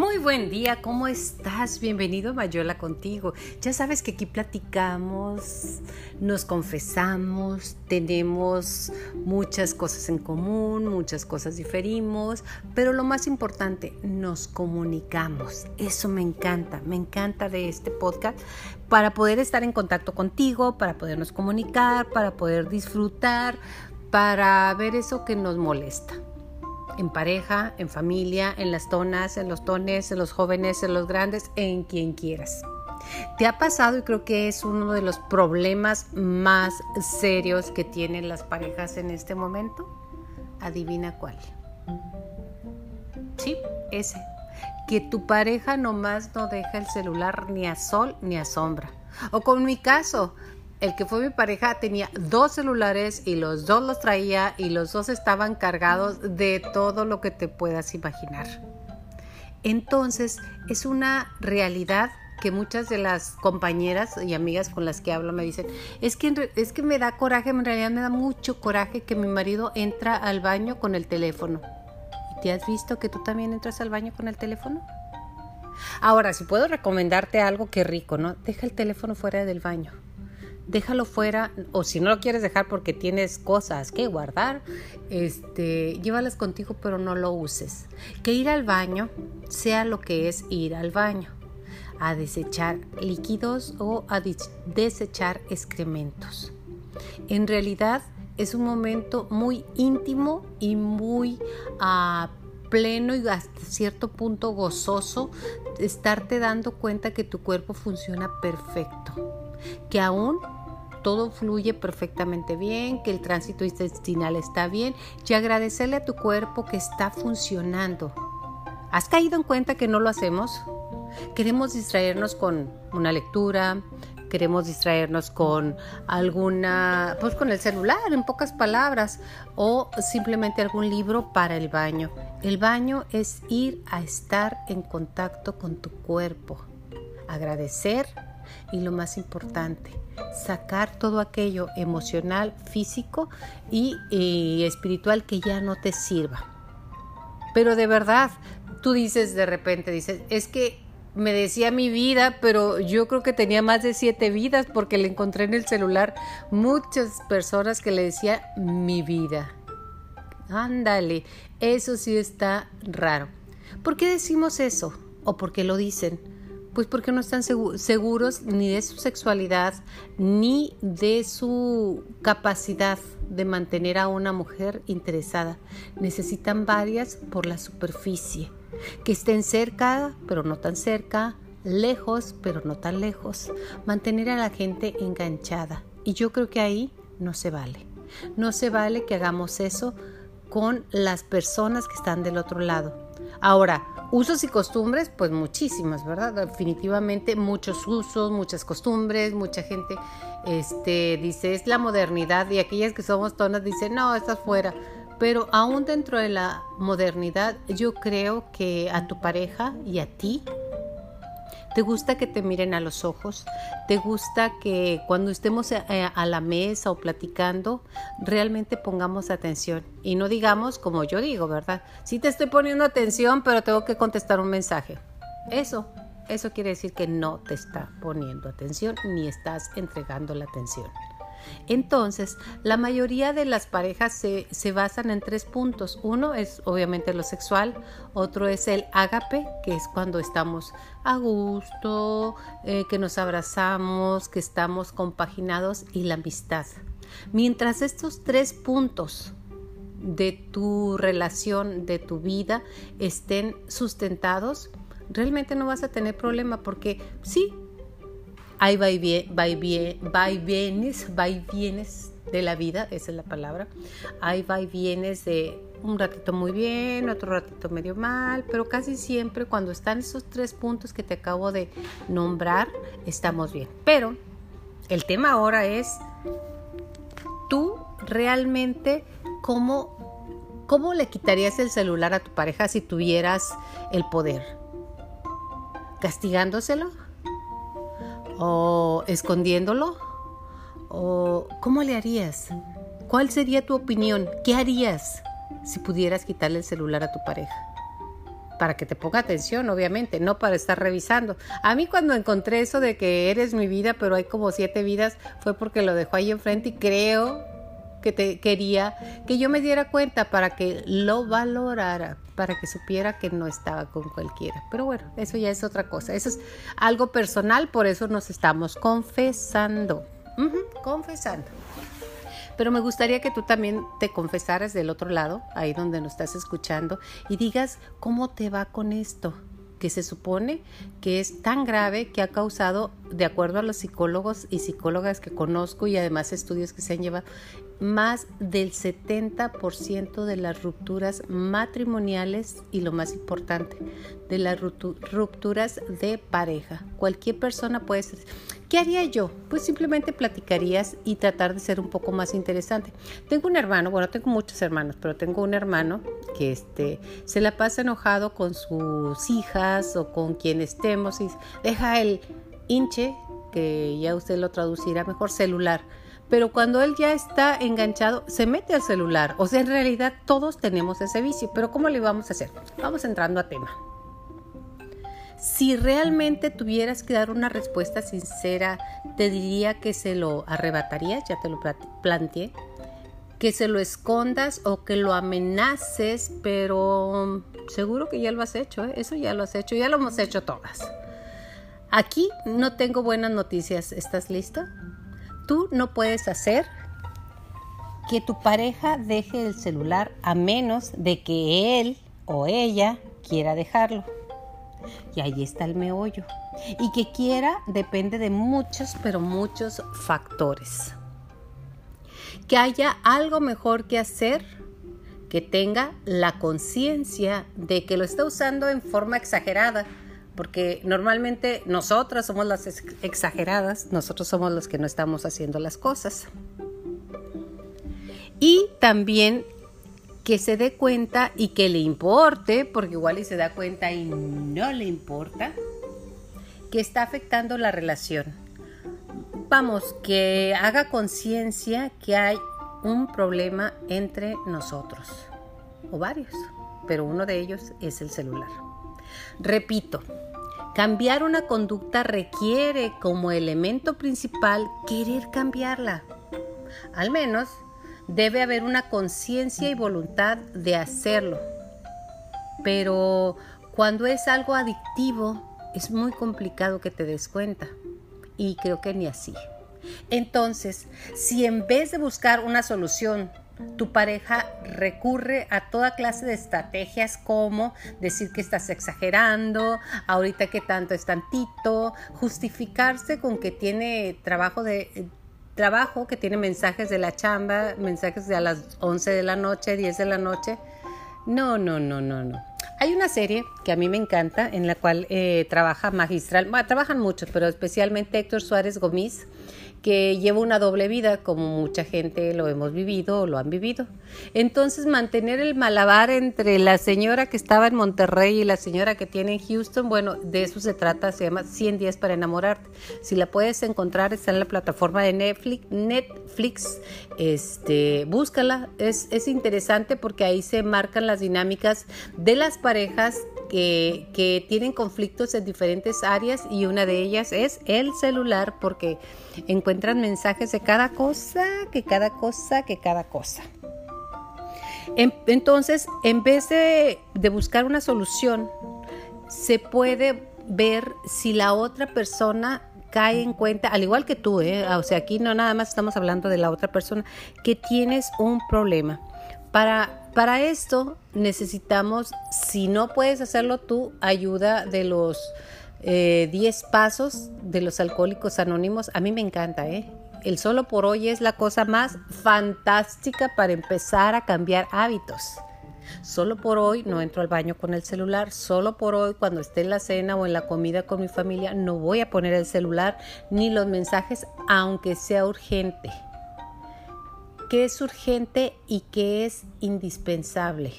Muy buen día, ¿cómo estás? Bienvenido Mayola contigo. Ya sabes que aquí platicamos, nos confesamos, tenemos muchas cosas en común, muchas cosas diferimos, pero lo más importante, nos comunicamos. Eso me encanta, me encanta de este podcast para poder estar en contacto contigo, para podernos comunicar, para poder disfrutar, para ver eso que nos molesta en pareja, en familia, en las tonas, en los tones, en los jóvenes, en los grandes, en quien quieras. ¿Te ha pasado y creo que es uno de los problemas más serios que tienen las parejas en este momento? Adivina cuál. Sí, ese. Que tu pareja nomás no deja el celular ni a sol ni a sombra. O con mi caso, el que fue mi pareja tenía dos celulares y los dos los traía y los dos estaban cargados de todo lo que te puedas imaginar. Entonces es una realidad que muchas de las compañeras y amigas con las que hablo me dicen, es que, es que me da coraje, en realidad me da mucho coraje que mi marido entra al baño con el teléfono. ¿Y te has visto que tú también entras al baño con el teléfono? Ahora, si puedo recomendarte algo, qué rico, ¿no? Deja el teléfono fuera del baño déjalo fuera o si no lo quieres dejar porque tienes cosas que guardar, este, llévalas contigo pero no lo uses. Que ir al baño sea lo que es ir al baño, a desechar líquidos o a desechar excrementos. En realidad es un momento muy íntimo y muy uh, pleno y hasta cierto punto gozoso estarte dando cuenta que tu cuerpo funciona perfecto, que aún todo fluye perfectamente bien, que el tránsito intestinal está bien y agradecerle a tu cuerpo que está funcionando. ¿Has caído en cuenta que no lo hacemos? Queremos distraernos con una lectura, queremos distraernos con alguna, pues con el celular, en pocas palabras, o simplemente algún libro para el baño. El baño es ir a estar en contacto con tu cuerpo, agradecer y lo más importante, sacar todo aquello emocional, físico y, espiritual que ya no te sirva. Pero de verdad, tú dices de repente, dices, es que me decía mi vida, pero yo creo que tenía más de siete vidas porque le encontré en el celular muchas personas que le decía mi vida. Ándale, eso sí está raro. ¿Por qué decimos eso? ¿O por qué lo dicen? Pues porque no están seguros ni de su sexualidad ni de su capacidad de mantener a una mujer interesada. Necesitan varias por la superficie, que estén cerca pero no tan cerca, lejos pero no tan lejos, mantener a la gente enganchada. Y yo creo que ahí no se vale. No se vale que hagamos eso con las personas que están del otro lado. Ahora, Usos y costumbres, pues muchísimas, ¿verdad? Definitivamente muchos usos, muchas costumbres, mucha gente este, dice es la modernidad y aquellas que somos tonas dicen no, estás fuera. Pero aún dentro de la modernidad, yo creo que a tu pareja y a ti ¿Te gusta que te miren a los ojos? ¿Te gusta que cuando estemos eh, a la mesa o platicando, realmente pongamos atención? Y no digamos como yo digo, ¿verdad? Sí te estoy poniendo atención, pero tengo que contestar un mensaje. Eso, eso quiere decir que no te está poniendo atención ni estás entregando la atención. Entonces, la mayoría de las parejas se, basan en tres puntos. Uno es obviamente lo sexual, otro es el ágape, que es cuando estamos a gusto, eh, que nos abrazamos, que estamos compaginados, y la amistad. Mientras estos tres puntos de tu relación, de tu vida, estén sustentados, realmente no vas a tener problema porque sí, hay va y, bien, va, y vienes, va y vienes de la vida, esa es la palabra. Hay va y vienes de un ratito muy bien, otro ratito medio mal, pero casi siempre cuando están esos tres puntos que te acabo de nombrar, estamos bien. Pero el tema ahora es tú realmente cómo, cómo le quitarías el celular a tu pareja si tuvieras el poder. ¿Castigándoselo? O escondiéndolo? ¿O cómo le harías? ¿Cuál sería tu opinión? ¿Qué harías si pudieras quitarle el celular a tu pareja? para que te ponga atención, obviamente, no para estar revisando. A mí cuando encontré eso de que eres mi vida, pero hay como siete vidas, fue porque lo dejó ahí enfrente y creo que te quería que yo me diera cuenta para que lo valorara, para que supiera que no estaba con cualquiera. Pero bueno, eso ya es otra cosa. Eso es algo personal, por eso nos estamos confesando. confesando. Pero me gustaría que tú también te confesaras del otro lado, ahí donde nos estás escuchando, y digas cómo te va con esto que se supone que es tan grave que ha causado, de acuerdo a los psicólogos y psicólogas que conozco y además estudios que se han llevado, más del 70% de las rupturas matrimoniales y lo más importante, de las rupturas de pareja. Cualquier persona puede ser. ¿Qué haría yo? Pues simplemente platicarías y tratar de ser un poco más interesante. Tengo un hermano, bueno, tengo muchos hermanos, pero tengo un hermano que este, se la pasa enojado con sus hijas o con quien estemos y deja el hinche, que ya usted lo traducirá mejor, celular pero cuando él ya está enganchado, se mete al celular. O sea, en realidad todos tenemos ese vicio, pero ¿cómo le vamos a hacer? Vamos entrando a tema. Si realmente tuvieras que dar una respuesta sincera, te diría que se lo arrebatarías, ya te lo planteé, que se lo escondas o que lo amenaces, pero seguro que ya lo has hecho, ¿eh? eso ya lo has hecho, ya lo hemos hecho todas. Aquí no tengo buenas noticias, ¿estás listo? tú no puedes hacer que tu pareja deje el celular a menos de que él o ella quiera dejarlo. Y ahí está el meollo. Y que quiera depende de muchos, pero muchos factores. Que haya algo mejor que hacer, que tenga la conciencia de que lo está usando en forma exagerada porque normalmente nosotras somos las exageradas, nosotros somos los que no estamos haciendo las cosas. Y también que se dé cuenta y que le importe, porque igual y se da cuenta y no le importa, que está afectando la relación. Vamos, que haga conciencia que hay un problema entre nosotros, o varios, pero uno de ellos es el celular. Repito, cambiar una conducta requiere como elemento principal querer cambiarla. Al menos debe haber una conciencia y voluntad de hacerlo. Pero cuando es algo adictivo, es muy complicado que te des cuenta. Y creo que ni así. Entonces, si en vez de buscar una solución tu pareja recurre a toda clase de estrategias como decir que estás exagerando, ahorita que tanto es tantito, justificarse con que tiene trabajo de trabajo, que tiene mensajes de la chamba, mensajes de a las 11 de la noche, 10 de la noche. No, no, no, no, no. Hay una serie que a mí me encanta en la cual eh, trabaja magistral, bueno, trabajan muchos, pero especialmente Héctor Suárez Gómez que lleva una doble vida, como mucha gente lo hemos vivido o lo han vivido. Entonces, mantener el malabar entre la señora que estaba en Monterrey y la señora que tiene en Houston, bueno, de eso se trata, se llama 100 días para enamorarte. Si la puedes encontrar, está en la plataforma de Netflix, Netflix este, búscala, es, es interesante porque ahí se marcan las dinámicas de las parejas que, tienen conflictos en diferentes áreas y una de ellas es el celular porque encuentran mensajes de cada cosa, que cada cosa, que cada cosa. Entonces, en vez de, buscar una solución, se puede ver si la otra persona cae en cuenta, al igual que tú, ¿eh? o sea, aquí no nada más estamos hablando de la otra persona, que tienes un problema. Para, para esto necesitamos, si no puedes hacerlo tú, ayuda de los 10 eh, pasos de los alcohólicos anónimos. A mí me encanta, ¿eh? El solo por hoy es la cosa más fantástica para empezar a cambiar hábitos. Solo por hoy no entro al baño con el celular. Solo por hoy cuando esté en la cena o en la comida con mi familia no voy a poner el celular ni los mensajes aunque sea urgente. ¿Qué es urgente y qué es indispensable?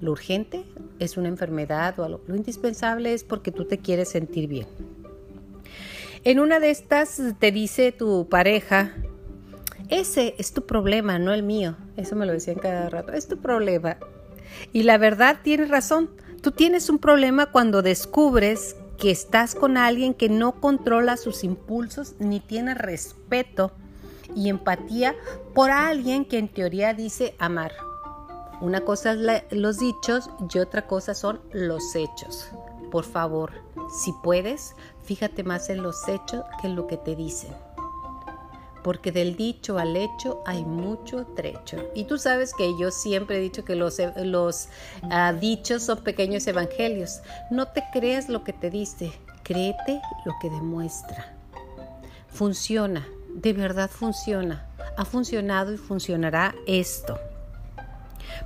Lo urgente es una enfermedad o algo. Lo indispensable es porque tú te quieres sentir bien. En una de estas te dice tu pareja, ese es tu problema, no el mío. Eso me lo decían cada rato. Es tu problema. Y la verdad tiene razón. Tú tienes un problema cuando descubres que estás con alguien que no controla sus impulsos ni tiene respeto y empatía por alguien que en teoría dice amar. Una cosa es los dichos y otra cosa son los hechos. Por favor, si puedes, fíjate más en los hechos que en lo que te dicen. Porque del dicho al hecho hay mucho trecho. Y tú sabes que yo siempre he dicho que los, los ah, dichos son pequeños evangelios. No te creas lo que te dice, créete lo que demuestra. Funciona, de verdad funciona. Ha funcionado y funcionará esto.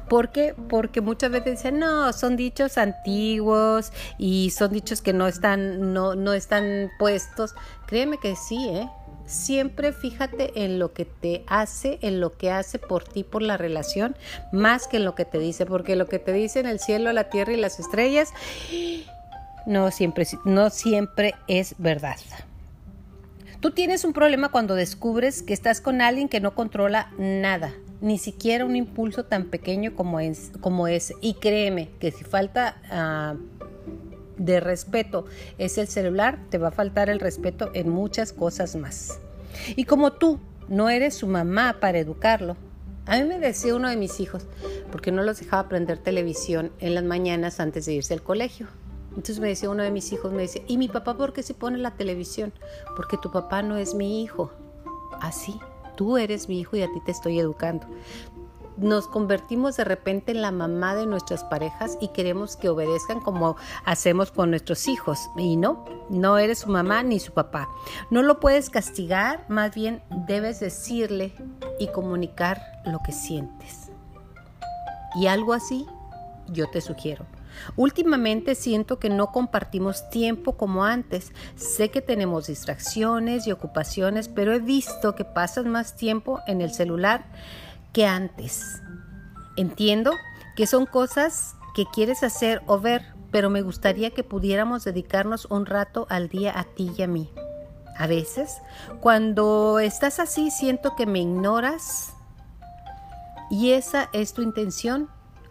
¿Por qué? Porque muchas veces dicen, no, son dichos antiguos y son dichos que no están, no, no están puestos. Créeme que sí, ¿eh? Siempre fíjate en lo que te hace, en lo que hace por ti, por la relación, más que en lo que te dice, porque lo que te dice en el cielo, la tierra y las estrellas, no siempre, no siempre es verdad. Tú tienes un problema cuando descubres que estás con alguien que no controla nada, ni siquiera un impulso tan pequeño como es, como ese. Y créeme que si falta ah, de respeto es el celular, te va a faltar el respeto en muchas cosas más. Y como tú no eres su mamá para educarlo, a mí me decía uno de mis hijos, porque no los dejaba prender televisión en las mañanas antes de irse al colegio. Entonces me decía uno de mis hijos, me decía, ¿y mi papá por qué se pone la televisión? Porque tu papá no es mi hijo. Así tú eres mi hijo y a ti te estoy educando. Nos convertimos de repente en la mamá de nuestras parejas y queremos que obedezcan como hacemos con nuestros hijos. Y no, no eres su mamá ni su papá. No lo puedes castigar, más bien debes decirle y comunicar lo que sientes. Y algo así yo te sugiero. Últimamente siento que no compartimos tiempo como antes. Sé que tenemos distracciones y ocupaciones, pero he visto que pasas más tiempo en el celular que antes. Entiendo que son cosas que quieres hacer o ver, pero me gustaría que pudiéramos dedicarnos un rato al día a ti y a mí. A veces, cuando estás así, siento que me ignoras y esa es tu intención.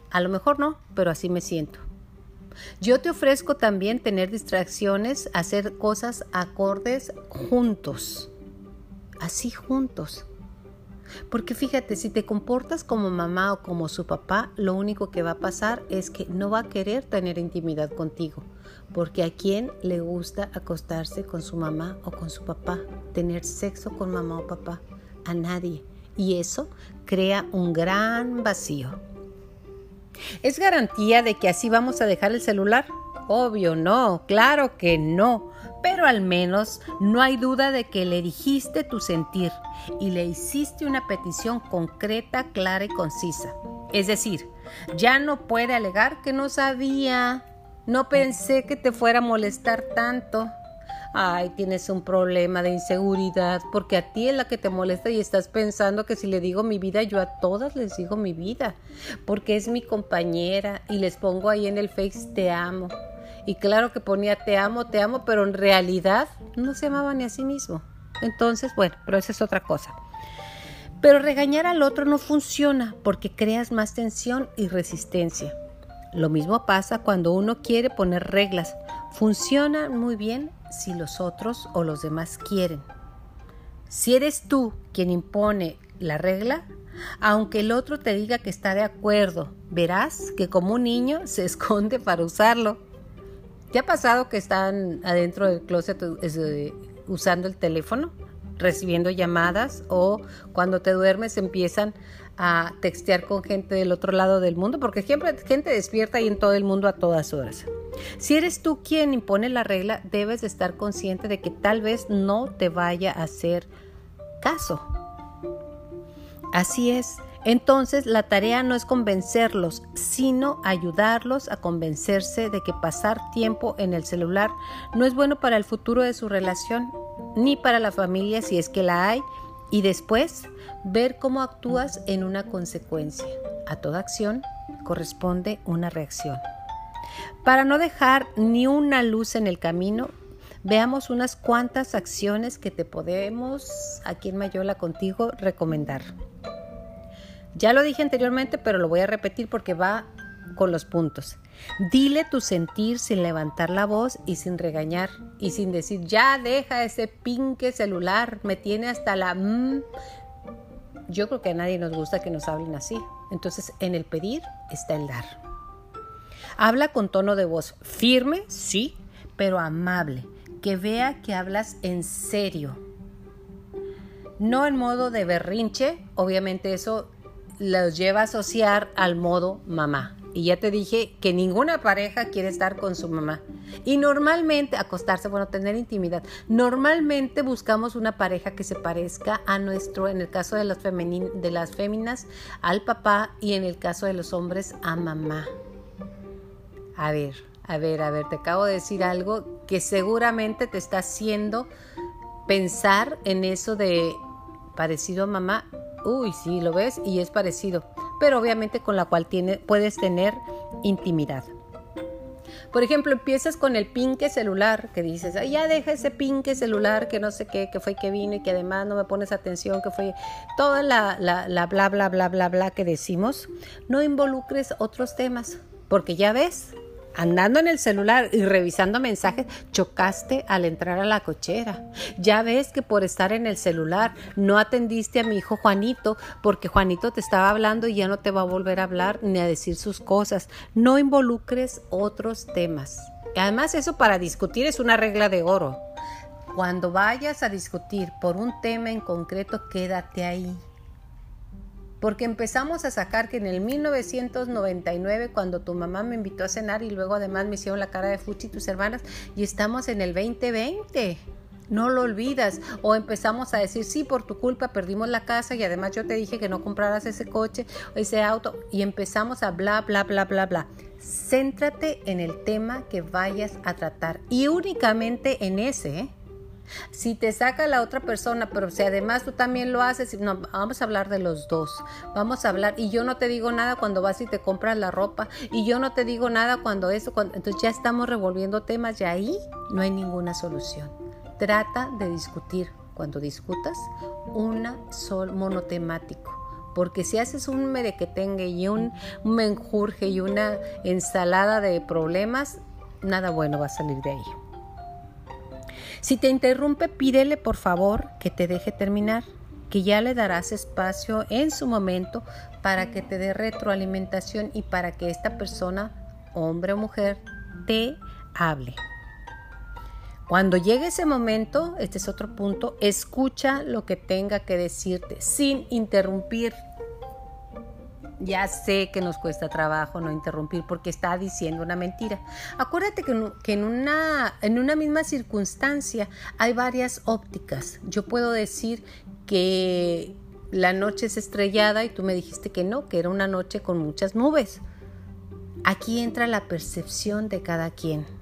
A lo mejor no, pero así me siento. Yo te ofrezco también tener distracciones, hacer cosas acordes juntos, así juntos. Porque fíjate, si te comportas como mamá o como su papá, lo único que va a pasar es que no va a querer tener intimidad contigo. Porque a quién le gusta acostarse con su mamá o con su papá, tener sexo con mamá o papá, a nadie. Y eso crea un gran vacío. ¿Es garantía de que así vamos a dejar el celular? Obvio, no, claro que no. Pero al menos no hay duda de que le dijiste tu sentir y le hiciste una petición concreta, clara y concisa. Es decir, ya no puede alegar que no sabía, no pensé que te fuera a molestar tanto ay, tienes un problema de inseguridad, porque a ti es la que te molesta y estás pensando que si le digo mi vida, yo a todas les digo mi vida, porque es mi compañera y les pongo ahí en el Face te amo. Y claro que ponía te amo, te amo, pero en realidad no se amaba ni a sí mismo. Entonces, bueno, pero esa es otra cosa. Pero regañar al otro no funciona porque creas más tensión y resistencia. Lo mismo pasa cuando uno quiere poner reglas. Funciona muy bien si los otros o los demás quieren. Si eres tú quien impone la regla, aunque el otro te diga que está de acuerdo, verás que como un niño se esconde para usarlo. ¿Te ha pasado que están adentro del closet eh, usando el teléfono, recibiendo llamadas o cuando te duermes empiezan a textear con gente del otro lado del mundo? Porque siempre gente despierta y en todo el mundo a todas horas. Si eres tú quien impone la regla, debes de estar consciente de que tal vez no te vaya a hacer caso. Así es. Entonces la tarea no es convencerlos, sino ayudarlos a convencerse de que pasar tiempo en el celular no es bueno para el futuro de su relación, ni para la familia si es que la hay, y después ver cómo actúas en una consecuencia. A toda acción corresponde una reacción. Para no dejar ni una luz en el camino, veamos unas cuantas acciones que te podemos, aquí en Mayola contigo, recomendar. Ya lo dije anteriormente, pero lo voy a repetir porque va con los puntos. Dile tu sentir sin levantar la voz y sin regañar y sin decir, ya deja ese pinque celular, me tiene hasta la... Mm". Yo creo que a nadie nos gusta que nos hablen así. Entonces, en el pedir está el dar. Habla con tono de voz firme, sí, pero amable, que vea que hablas en serio. No en modo de berrinche, obviamente eso los lleva a asociar al modo mamá. Y ya te dije que ninguna pareja quiere estar con su mamá. Y normalmente, acostarse, bueno, tener intimidad. Normalmente buscamos una pareja que se parezca a nuestro, en el caso de las, de las féminas, al papá y en el caso de los hombres, a mamá. A ver, a ver, a ver, te acabo de decir algo que seguramente te está haciendo pensar en eso de parecido a mamá. Uy, sí, lo ves y es parecido pero obviamente con la cual tiene, puedes tener intimidad. Por ejemplo, empiezas con el pinque celular, que dices, ya deja ese pinque celular, que no sé qué, que fue que vino y que además no me pones atención, que fue toda la, la, la bla, bla, bla, bla, bla que decimos. No involucres otros temas, porque ya ves, andando en el celular y revisando mensajes, chocaste al entrar a la cochera. Ya ves que por estar en el celular no atendiste a mi hijo Juanito porque Juanito te estaba hablando y ya no te va a volver a hablar ni a decir sus cosas. No involucres otros temas. Además, eso para discutir es una regla de oro. Cuando vayas a discutir por un tema en concreto, quédate ahí porque empezamos a sacar que en el 1999, cuando tu mamá me invitó a cenar y luego además me hicieron la cara de fuchi tus hermanas, y estamos en el 2020. No lo olvidas. O empezamos a decir, sí, por tu culpa perdimos la casa y además yo te dije que no compraras ese coche ese auto. Y empezamos a bla, bla, bla, bla, bla. Céntrate en el tema que vayas a tratar y únicamente en ese. ¿eh? Si te saca la otra persona, pero si además tú también lo haces, no, vamos a hablar de los dos. Vamos a hablar, y yo no te digo nada cuando vas y te compras la ropa, y yo no te digo nada cuando eso, cuando, entonces ya estamos revolviendo temas y ahí no hay ninguna solución. Trata de discutir, cuando discutas, una sol monotemático. Porque si haces un merequetengue y un menjurje y una ensalada de problemas, nada bueno va a salir de ahí. Si te interrumpe, pídele por favor que te deje terminar, que ya le darás espacio en su momento para que te dé retroalimentación y para que esta persona, hombre o mujer, te hable. Cuando llegue ese momento, este es otro punto, escucha lo que tenga que decirte sin interrumpir ya sé que nos cuesta trabajo no interrumpir porque está diciendo una mentira. Acuérdate que, en, una, en una misma circunstancia hay varias ópticas. Yo puedo decir que la noche es estrellada y tú me dijiste que no, que era una noche con muchas nubes. Aquí entra la percepción de cada quien.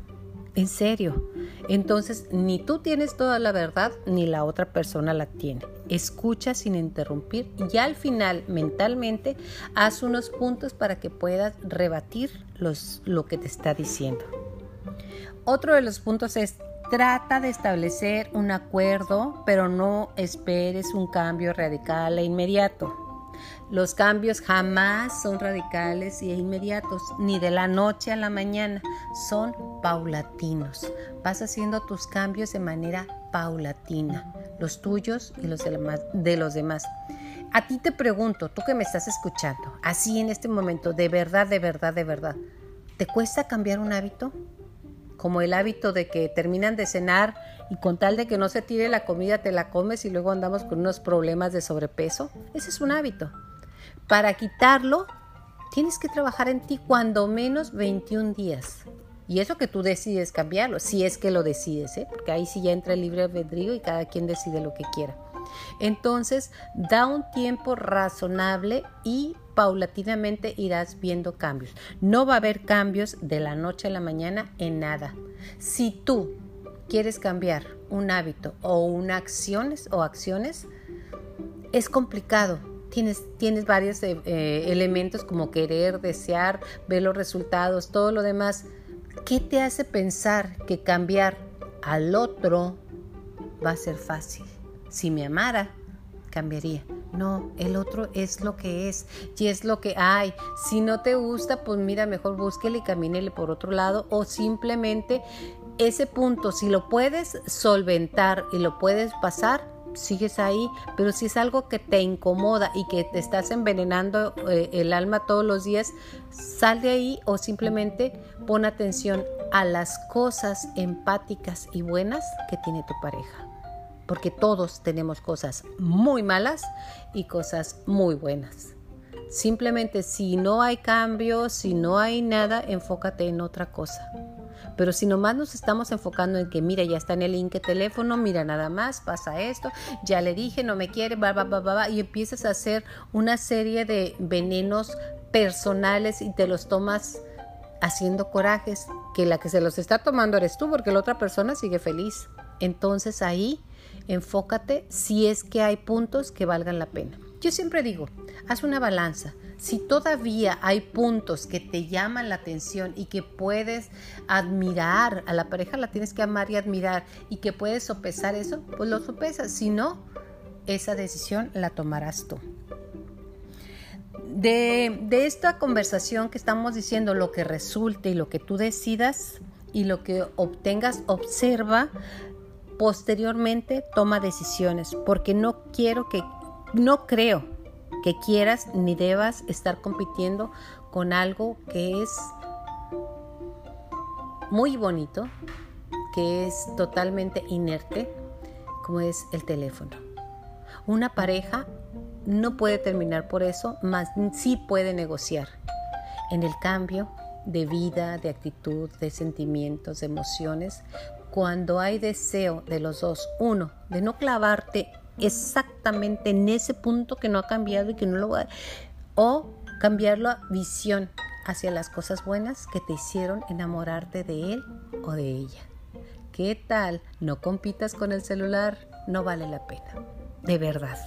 En serio. Entonces, ni tú tienes toda la verdad, ni la otra persona la tiene. Escucha sin interrumpir y al final, mentalmente, haz unos puntos para que puedas rebatir lo que te está diciendo. Otro de los puntos es Trata de establecer un acuerdo, pero no esperes un cambio radical e inmediato. Los cambios jamás son radicales e inmediatos, ni de la noche a la mañana, son paulatinos. Vas haciendo tus cambios de manera paulatina, los tuyos y los de los demás. A ti te pregunto, tú que me estás escuchando, así en este momento, de verdad, de verdad, de verdad, ¿te cuesta cambiar un hábito? Como el hábito de que terminan de cenar y con tal de que no se tire la comida te la comes y luego andamos con unos problemas de sobrepeso. Ese es un hábito. Para quitarlo, tienes que trabajar en ti cuando menos 21 días. Y eso que tú decides cambiarlo, si es que lo decides, ¿eh? porque ahí sí ya entra el libre albedrío y cada quien decide lo que quiera. Entonces, da un tiempo razonable y paulatinamente irás viendo cambios. No va a haber cambios de la noche a la mañana en nada. Si tú quieres cambiar un hábito o una acciones o acciones, es complicado tienes, tienes varios eh, eh, elementos como querer, desear, ver los resultados, todo lo demás. ¿Qué te hace pensar que cambiar al otro va a ser fácil? Si me amara, cambiaría. No, el otro es lo que es y es lo que hay. Si no te gusta, pues mira, mejor búsquele y camínele por otro lado o simplemente ese punto, si lo puedes solventar y lo puedes pasar, sigues ahí, pero si es algo que te incomoda y que te estás envenenando eh, el alma todos los días, sal de ahí o simplemente pon atención a las cosas empáticas y buenas que tiene tu pareja. Porque todos tenemos cosas muy malas y cosas muy buenas. Simplemente si no hay cambio, si no hay nada, enfócate en otra cosa. Pero si nomás nos estamos enfocando en que, mira, ya está en el link de teléfono, mira nada más, pasa esto, ya le dije, no me quiere, va, va, va, va, y empiezas a hacer una serie de venenos personales y te los tomas haciendo corajes, que la que se los está tomando eres tú, porque la otra persona sigue feliz. Entonces ahí enfócate si es que hay puntos que valgan la pena. Yo siempre digo, haz una balanza. Si todavía hay puntos que te llaman la atención y que puedes admirar, a la pareja la tienes que amar y admirar y que puedes sopesar eso, pues lo sopesas. Si no, esa decisión la tomarás tú. De, de, esta conversación que estamos diciendo, lo que resulte y lo que tú decidas y lo que obtengas, observa, posteriormente toma decisiones, porque no quiero que no creo que quieras ni debas estar compitiendo con algo que es muy bonito, que es totalmente inerte, como es el teléfono. Una pareja no puede terminar por eso, mas sí puede negociar en el cambio de vida, de actitud, de sentimientos, de emociones, cuando hay deseo de los dos, uno, de no clavarte exactamente en ese punto que no ha cambiado y que no lo va a... O cambiarlo a visión hacia las cosas buenas que te hicieron enamorarte de él o de ella. ¿Qué tal? No compitas con el celular, no vale la pena, de verdad.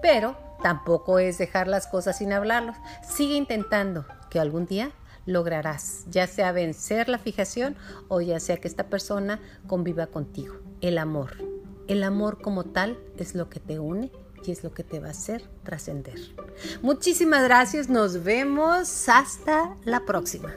Pero tampoco es dejar las cosas sin hablarlos. Sigue intentando que algún día lograrás, ya sea vencer la fijación o ya sea que esta persona conviva contigo. El amor. El amor como tal es lo que te une y es lo que te va a hacer trascender. Muchísimas gracias, nos vemos hasta la próxima.